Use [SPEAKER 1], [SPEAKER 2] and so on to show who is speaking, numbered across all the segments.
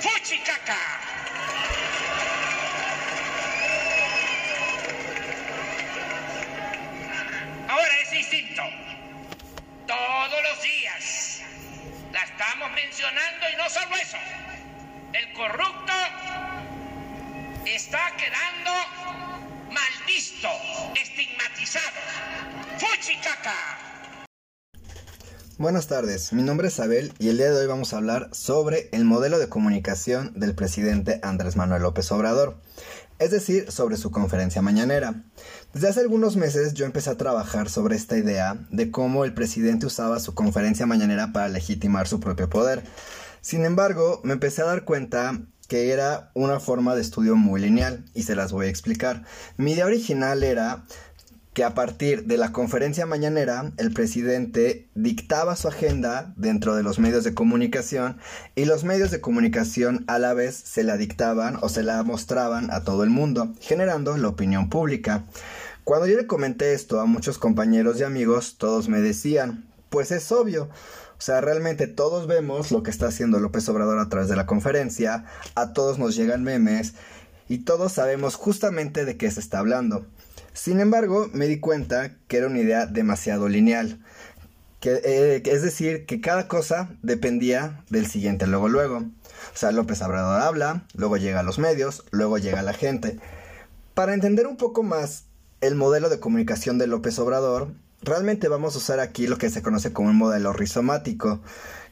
[SPEAKER 1] ¡Fuchicaca! Ahora es distinto. Todos los días la estamos mencionando y no solo eso. El corrupto está quedando maldisto, estigmatizado. ¡Fuchicaca!
[SPEAKER 2] Buenas tardes, mi nombre es Abel y el día de hoy vamos a hablar sobre el modelo de comunicación del presidente Andrés Manuel López Obrador, es decir, sobre su conferencia mañanera. Desde hace algunos meses yo empecé a trabajar sobre esta idea de cómo el presidente usaba su conferencia mañanera para legitimar su propio poder. Sin embargo, me empecé a dar cuenta que era una forma de estudio muy lineal y se las voy a explicar. Mi idea original era que a partir de la conferencia mañanera el presidente dictaba su agenda dentro de los medios de comunicación y los medios de comunicación a la vez se la dictaban o se la mostraban a todo el mundo, generando la opinión pública. Cuando yo le comenté esto a muchos compañeros y amigos, todos me decían, pues es obvio, o sea, realmente todos vemos lo que está haciendo López Obrador a través de la conferencia, a todos nos llegan memes y todos sabemos justamente de qué se está hablando. Sin embargo, me di cuenta que era una idea demasiado lineal. Eh, es decir, que cada cosa dependía del siguiente luego luego. O sea, López Obrador habla, luego llega a los medios, luego llega la gente. Para entender un poco más el modelo de comunicación de López Obrador, realmente vamos a usar aquí lo que se conoce como un modelo rizomático,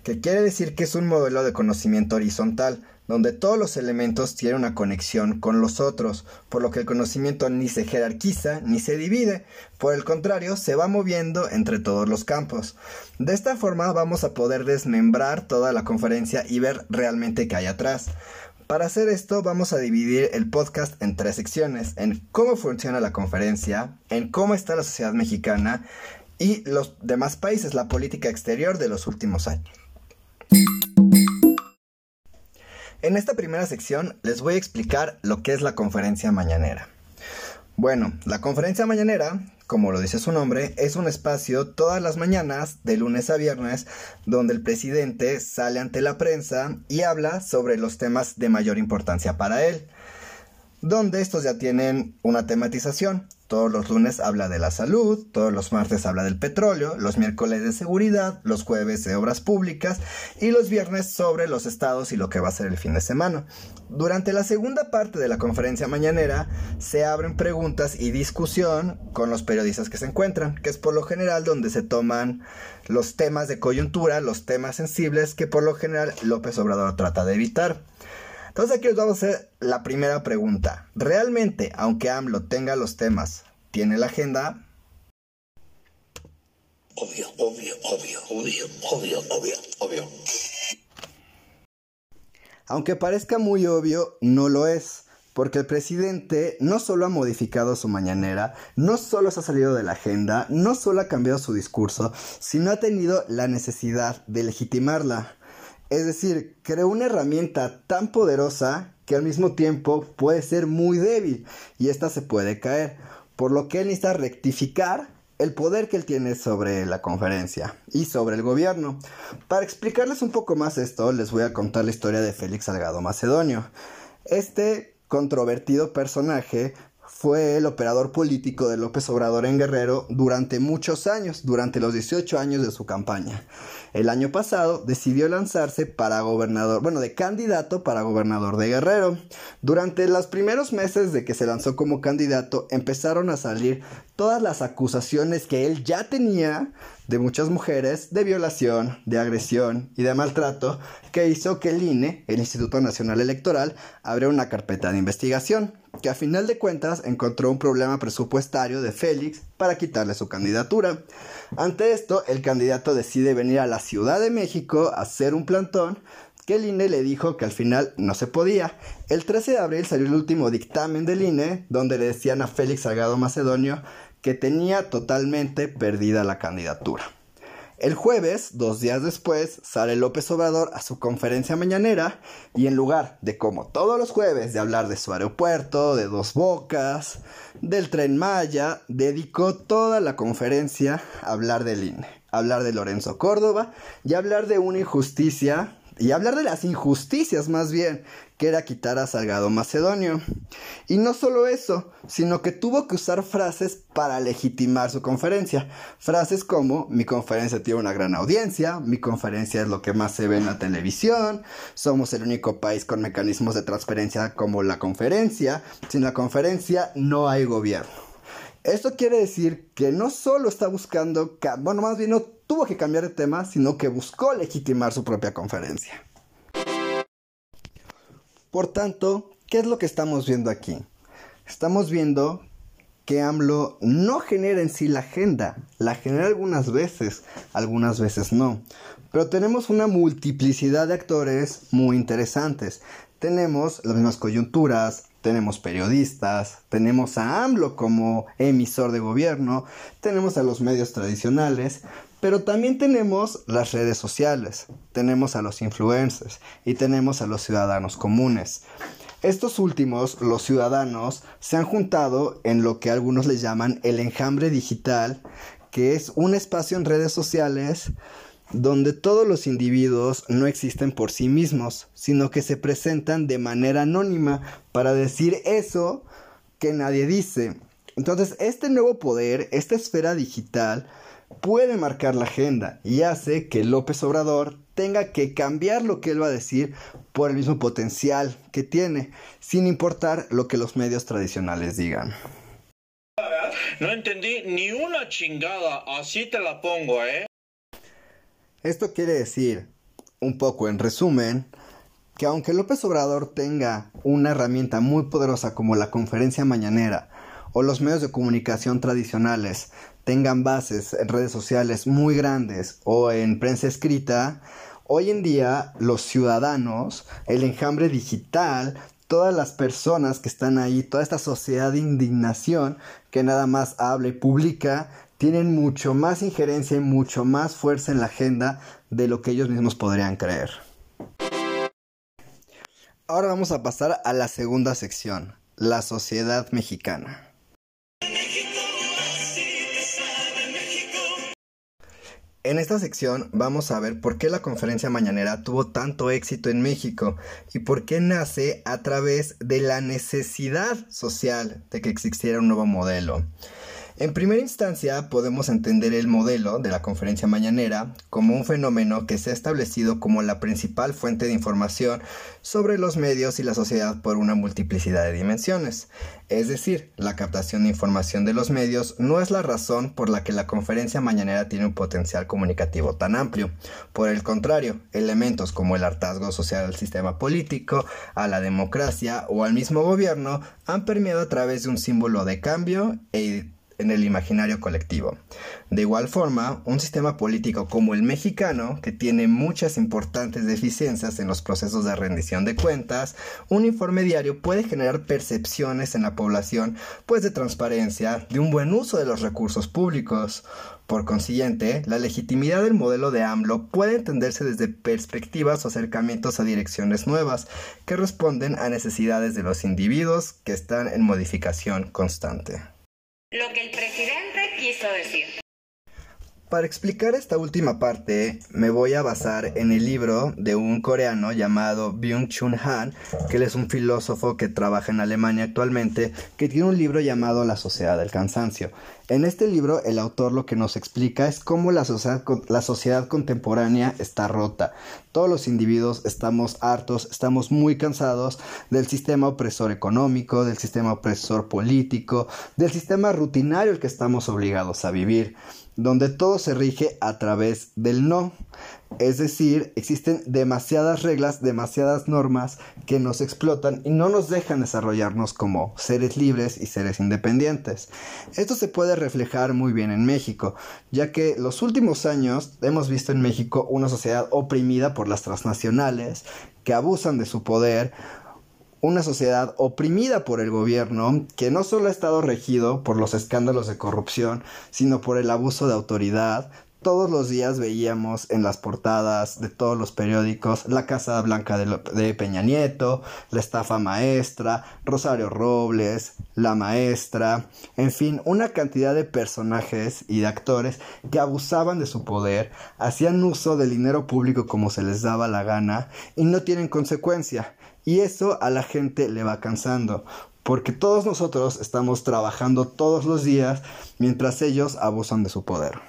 [SPEAKER 2] que quiere decir que es un modelo de conocimiento horizontal, donde todos los elementos tienen una conexión con los otros, por lo que el conocimiento ni se jerarquiza ni se divide, por el contrario, se va moviendo entre todos los campos. De esta forma vamos a poder desmembrar toda la conferencia y ver realmente qué hay atrás. Para hacer esto vamos a dividir el podcast en tres secciones, en cómo funciona la conferencia, en cómo está la sociedad mexicana y los demás países, la política exterior de los últimos años. En esta primera sección les voy a explicar lo que es la conferencia mañanera. Bueno, la conferencia mañanera, como lo dice su nombre, es un espacio todas las mañanas, de lunes a viernes, donde el presidente sale ante la prensa y habla sobre los temas de mayor importancia para él, donde estos ya tienen una tematización. Todos los lunes habla de la salud, todos los martes habla del petróleo, los miércoles de seguridad, los jueves de obras públicas y los viernes sobre los estados y lo que va a ser el fin de semana. Durante la segunda parte de la conferencia mañanera se abren preguntas y discusión con los periodistas que se encuentran, que es por lo general donde se toman los temas de coyuntura, los temas sensibles que por lo general López Obrador trata de evitar. Entonces aquí os vamos a hacer la primera pregunta. ¿Realmente, aunque AMLO tenga los temas, tiene la agenda?
[SPEAKER 3] Obvio, obvio, obvio, obvio, obvio, obvio, obvio.
[SPEAKER 2] Aunque parezca muy obvio, no lo es. Porque el presidente no solo ha modificado su mañanera, no solo se ha salido de la agenda, no solo ha cambiado su discurso, sino ha tenido la necesidad de legitimarla. Es decir, creó una herramienta tan poderosa que al mismo tiempo puede ser muy débil y esta se puede caer, por lo que él necesita rectificar el poder que él tiene sobre la conferencia y sobre el gobierno. Para explicarles un poco más esto, les voy a contar la historia de Félix Salgado Macedonio. Este controvertido personaje fue el operador político de López Obrador en Guerrero durante muchos años, durante los 18 años de su campaña. El año pasado decidió lanzarse para gobernador, bueno, de candidato para gobernador de Guerrero. Durante los primeros meses de que se lanzó como candidato empezaron a salir todas las acusaciones que él ya tenía de muchas mujeres de violación, de agresión y de maltrato que hizo que el INE, el Instituto Nacional Electoral, abriera una carpeta de investigación que a final de cuentas encontró un problema presupuestario de Félix para quitarle su candidatura. Ante esto, el candidato decide venir a la Ciudad de México a hacer un plantón que el INE le dijo que al final no se podía. El 13 de abril salió el último dictamen del INE donde le decían a Félix Salgado Macedonio que tenía totalmente perdida la candidatura. El jueves, dos días después, sale López Obrador a su conferencia mañanera y en lugar de como todos los jueves de hablar de su aeropuerto, de dos bocas, del tren Maya, dedicó toda la conferencia a hablar del INE, a hablar de Lorenzo Córdoba y a hablar de una injusticia y hablar de las injusticias más bien, que era quitar a Salgado Macedonio. Y no solo eso, sino que tuvo que usar frases para legitimar su conferencia. Frases como mi conferencia tiene una gran audiencia, mi conferencia es lo que más se ve en la televisión, somos el único país con mecanismos de transferencia como la conferencia, sin la conferencia no hay gobierno. Esto quiere decir que no solo está buscando, bueno, más bien no tuvo que cambiar de tema, sino que buscó legitimar su propia conferencia. Por tanto, ¿qué es lo que estamos viendo aquí? Estamos viendo que AMLO no genera en sí la agenda, la genera algunas veces, algunas veces no. Pero tenemos una multiplicidad de actores muy interesantes. Tenemos las mismas coyunturas, tenemos periodistas, tenemos a AMLO como emisor de gobierno, tenemos a los medios tradicionales, pero también tenemos las redes sociales, tenemos a los influencers y tenemos a los ciudadanos comunes. Estos últimos, los ciudadanos, se han juntado en lo que algunos les llaman el enjambre digital, que es un espacio en redes sociales donde todos los individuos no existen por sí mismos, sino que se presentan de manera anónima para decir eso que nadie dice. Entonces, este nuevo poder, esta esfera digital, puede marcar la agenda y hace que López Obrador tenga que cambiar lo que él va a decir por el mismo potencial que tiene, sin importar lo que los medios tradicionales digan.
[SPEAKER 4] No entendí ni una chingada, así te la pongo, ¿eh?
[SPEAKER 2] Esto quiere decir, un poco en resumen, que aunque López Obrador tenga una herramienta muy poderosa como la conferencia mañanera o los medios de comunicación tradicionales tengan bases en redes sociales muy grandes o en prensa escrita, hoy en día los ciudadanos, el enjambre digital, todas las personas que están ahí, toda esta sociedad de indignación que nada más habla y publica, tienen mucho más injerencia y mucho más fuerza en la agenda de lo que ellos mismos podrían creer. Ahora vamos a pasar a la segunda sección, la sociedad mexicana. En esta sección vamos a ver por qué la conferencia mañanera tuvo tanto éxito en México y por qué nace a través de la necesidad social de que existiera un nuevo modelo. En primera instancia, podemos entender el modelo de la conferencia mañanera como un fenómeno que se ha establecido como la principal fuente de información sobre los medios y la sociedad por una multiplicidad de dimensiones. Es decir, la captación de información de los medios no es la razón por la que la conferencia mañanera tiene un potencial comunicativo tan amplio. Por el contrario, elementos como el hartazgo social al sistema político, a la democracia o al mismo gobierno han permeado a través de un símbolo de cambio e en el imaginario colectivo. De igual forma, un sistema político como el mexicano, que tiene muchas importantes deficiencias en los procesos de rendición de cuentas, un informe diario puede generar percepciones en la población, pues de transparencia, de un buen uso de los recursos públicos. Por consiguiente, la legitimidad del modelo de AMLO puede entenderse desde perspectivas o acercamientos a direcciones nuevas que responden a necesidades de los individuos que están en modificación constante.
[SPEAKER 5] Lo que el presidente quiso decir.
[SPEAKER 2] Para explicar esta última parte, me voy a basar en el libro de un coreano llamado Byung-Chun Han, que él es un filósofo que trabaja en Alemania actualmente, que tiene un libro llamado La sociedad del cansancio. En este libro, el autor lo que nos explica es cómo la sociedad, la sociedad contemporánea está rota. Todos los individuos estamos hartos, estamos muy cansados del sistema opresor económico, del sistema opresor político, del sistema rutinario al que estamos obligados a vivir donde todo se rige a través del no. Es decir, existen demasiadas reglas, demasiadas normas que nos explotan y no nos dejan desarrollarnos como seres libres y seres independientes. Esto se puede reflejar muy bien en México, ya que los últimos años hemos visto en México una sociedad oprimida por las transnacionales que abusan de su poder, una sociedad oprimida por el gobierno que no solo ha estado regido por los escándalos de corrupción, sino por el abuso de autoridad, todos los días veíamos en las portadas de todos los periódicos la Casa Blanca de, Peña Nieto, la estafa maestra, Rosario Robles, la maestra, en fin, una cantidad de personajes y de actores que abusaban de su poder, hacían uso del dinero público como se les daba la gana y no tienen consecuencia. Y eso a la gente le va cansando, porque todos nosotros estamos trabajando todos los días mientras ellos abusan de su poder.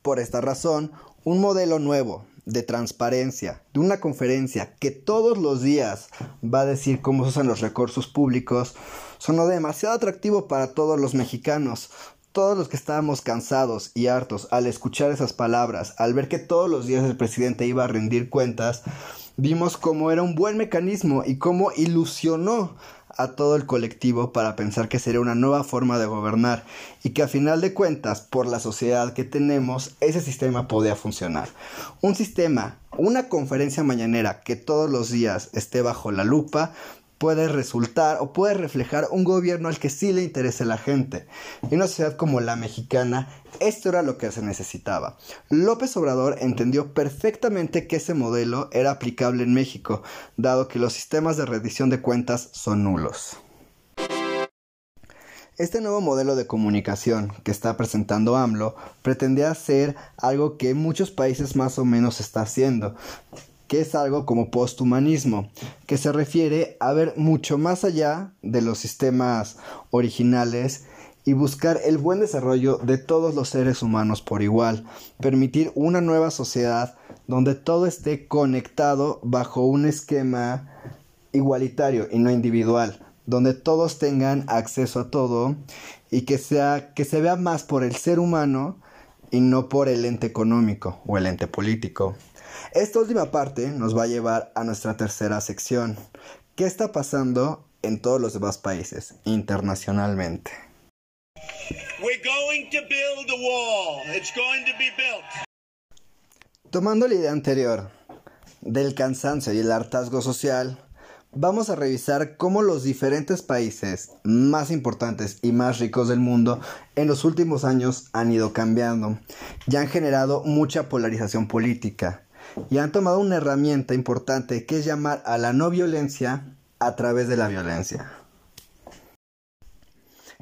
[SPEAKER 2] Por esta razón, un modelo nuevo de transparencia, de una conferencia que todos los días va a decir cómo se usan los recursos públicos, sonó demasiado atractivo para todos los mexicanos. Todos los que estábamos cansados y hartos al escuchar esas palabras, al ver que todos los días el presidente iba a rendir cuentas, vimos cómo era un buen mecanismo y cómo ilusionó a todo el colectivo para pensar que sería una nueva forma de gobernar y que a final de cuentas, por la sociedad que tenemos, ese sistema podía funcionar. Un sistema, una conferencia mañanera que todos los días esté bajo la lupa, puede resultar o puede reflejar un gobierno al que sí le interese la gente. Y una sociedad como la mexicana, esto era lo que se necesitaba. López Obrador entendió perfectamente que ese modelo era aplicable en México, dado que los sistemas de rendición de cuentas son nulos. Este nuevo modelo de comunicación que está presentando AMLO pretendía hacer algo que muchos países más o menos está haciendo, que es algo como posthumanismo, que se refiere a ver mucho más allá de los sistemas originales y buscar el buen desarrollo de todos los seres humanos por igual, permitir una nueva sociedad donde todo esté conectado bajo un esquema igualitario y no individual, donde todos tengan acceso a todo y que sea que se vea más por el ser humano y no por el ente económico o el ente político. Esta última parte nos va a llevar a nuestra tercera sección. ¿Qué está pasando en todos los demás países internacionalmente? Tomando la idea anterior del cansancio y el hartazgo social, vamos a revisar cómo los diferentes países más importantes y más ricos del mundo en los últimos años han ido cambiando y han generado mucha polarización política y han tomado una herramienta importante que es llamar a la no violencia a través de la violencia.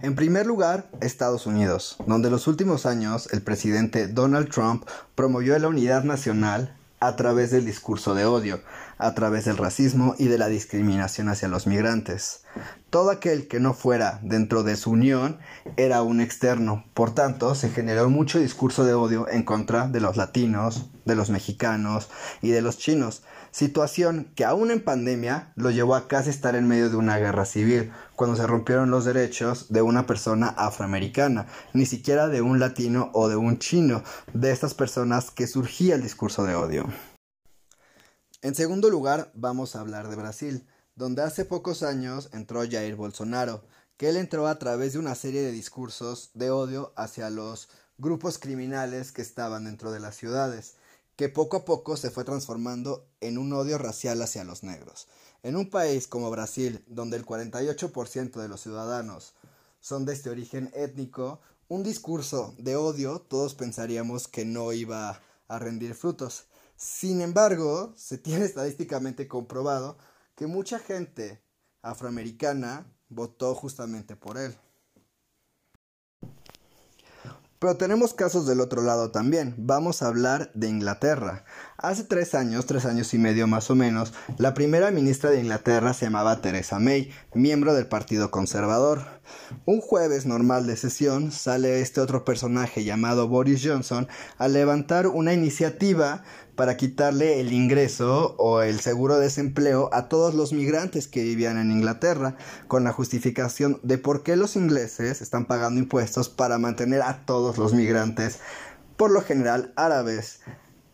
[SPEAKER 2] En primer lugar, Estados Unidos, donde en los últimos años el presidente Donald Trump promovió la unidad nacional a través del discurso de odio, a través del racismo y de la discriminación hacia los migrantes. Todo aquel que no fuera dentro de su unión era un externo, por tanto se generó mucho discurso de odio en contra de los latinos, de los mexicanos y de los chinos, situación que aún en pandemia lo llevó a casi estar en medio de una guerra civil, cuando se rompieron los derechos de una persona afroamericana, ni siquiera de un latino o de un chino, de estas personas que surgía el discurso de odio. En segundo lugar, vamos a hablar de Brasil, donde hace pocos años entró Jair Bolsonaro, que él entró a través de una serie de discursos de odio hacia los grupos criminales que estaban dentro de las ciudades, que poco a poco se fue transformando en un odio racial hacia los negros. En un país como Brasil, donde el 48% de los ciudadanos son de este origen étnico, un discurso de odio todos pensaríamos que no iba a rendir frutos. Sin embargo, se tiene estadísticamente comprobado que mucha gente afroamericana votó justamente por él. Pero tenemos casos del otro lado también. Vamos a hablar de Inglaterra. Hace tres años, tres años y medio más o menos, la primera ministra de Inglaterra se llamaba Theresa May, miembro del Partido Conservador. Un jueves normal de sesión sale este otro personaje llamado Boris Johnson a levantar una iniciativa para quitarle el ingreso o el seguro de desempleo a todos los migrantes que vivían en Inglaterra, con la justificación de por qué los ingleses están pagando impuestos para mantener a todos los migrantes, por lo general árabes.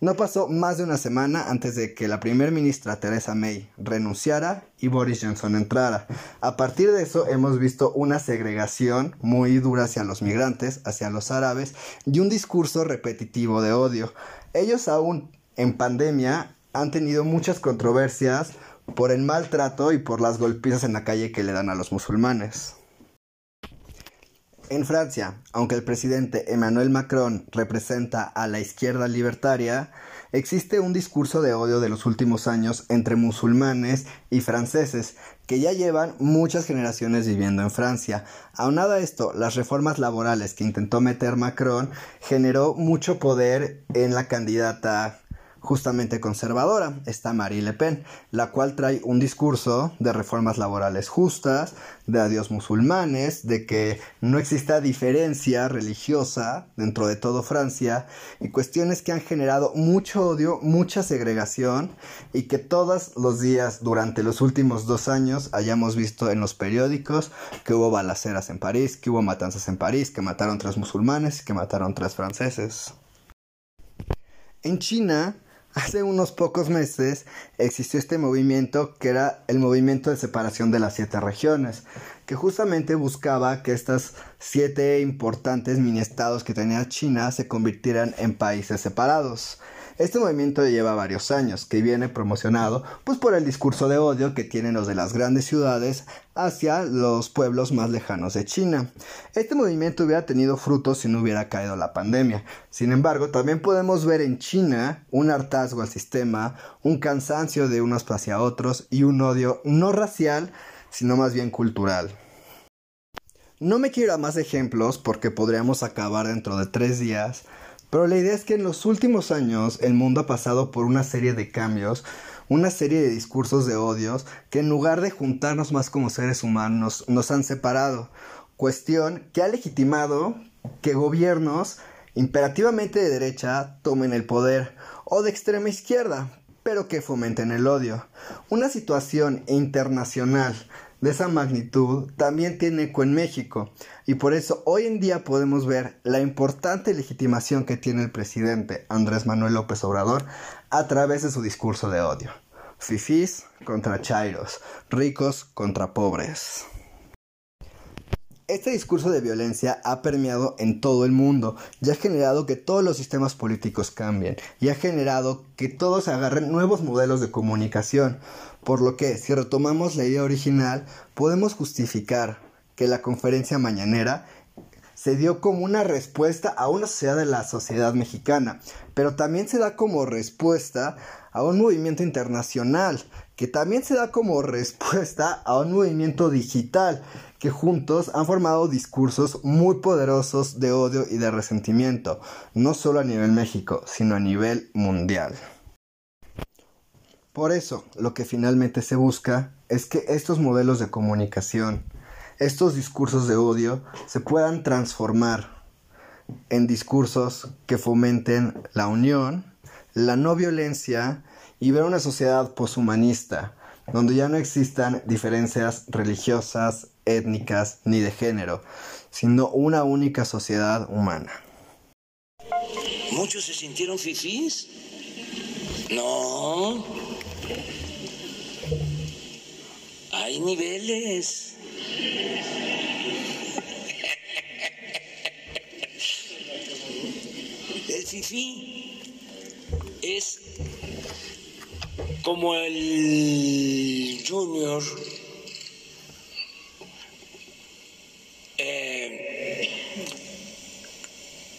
[SPEAKER 2] No pasó más de una semana antes de que la primer ministra Theresa May renunciara y Boris Johnson entrara. A partir de eso hemos visto una segregación muy dura hacia los migrantes, hacia los árabes y un discurso repetitivo de odio. Ellos aún en pandemia han tenido muchas controversias por el maltrato y por las golpizas en la calle que le dan a los musulmanes. En Francia, aunque el presidente Emmanuel Macron representa a la izquierda libertaria, existe un discurso de odio de los últimos años entre musulmanes y franceses que ya llevan muchas generaciones viviendo en Francia. Aunado a esto, las reformas laborales que intentó meter Macron generó mucho poder en la candidata justamente conservadora, está Marie Le Pen, la cual trae un discurso de reformas laborales justas, de adiós musulmanes, de que no exista diferencia religiosa dentro de todo Francia y cuestiones que han generado mucho odio, mucha segregación y que todos los días durante los últimos dos años hayamos visto en los periódicos que hubo balaceras en París, que hubo matanzas en París, que mataron tres musulmanes que mataron tres franceses. En China, Hace unos pocos meses existió este movimiento que era el movimiento de separación de las siete regiones, que justamente buscaba que estas siete importantes mini estados que tenía China se convirtieran en países separados. Este movimiento lleva varios años, que viene promocionado pues por el discurso de odio que tienen los de las grandes ciudades hacia los pueblos más lejanos de China. Este movimiento hubiera tenido frutos si no hubiera caído la pandemia. Sin embargo, también podemos ver en China un hartazgo al sistema, un cansancio de unos hacia otros y un odio no racial, sino más bien cultural. No me quiero a más ejemplos porque podríamos acabar dentro de tres días, pero la idea es que en los últimos años el mundo ha pasado por una serie de cambios, una serie de discursos de odios que en lugar de juntarnos más como seres humanos nos han separado. Cuestión que ha legitimado que gobiernos imperativamente de derecha tomen el poder o de extrema izquierda, pero que fomenten el odio. Una situación internacional de esa magnitud también tiene eco en México y por eso hoy en día podemos ver la importante legitimación que tiene el presidente Andrés Manuel López Obrador a través de su discurso de odio. Fifís contra chairos, ricos contra pobres. Este discurso de violencia ha permeado en todo el mundo y ha generado que todos los sistemas políticos cambien y ha generado que todos agarren nuevos modelos de comunicación, por lo que si retomamos la idea original podemos justificar que la conferencia mañanera se dio como una respuesta a una sociedad de la sociedad mexicana, pero también se da como respuesta a un movimiento internacional, que también se da como respuesta a un movimiento digital que juntos han formado discursos muy poderosos de odio y de resentimiento, no solo a nivel México, sino a nivel mundial. Por eso, lo que finalmente se busca es que estos modelos de comunicación, estos discursos de odio, se puedan transformar en discursos que fomenten la unión, la no violencia y ver una sociedad poshumanista, donde ya no existan diferencias religiosas, étnicas ni de género, sino una única sociedad humana.
[SPEAKER 3] ¿Muchos se sintieron fifís? No. Hay niveles. El fifí es como el junior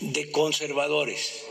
[SPEAKER 3] de conservadores.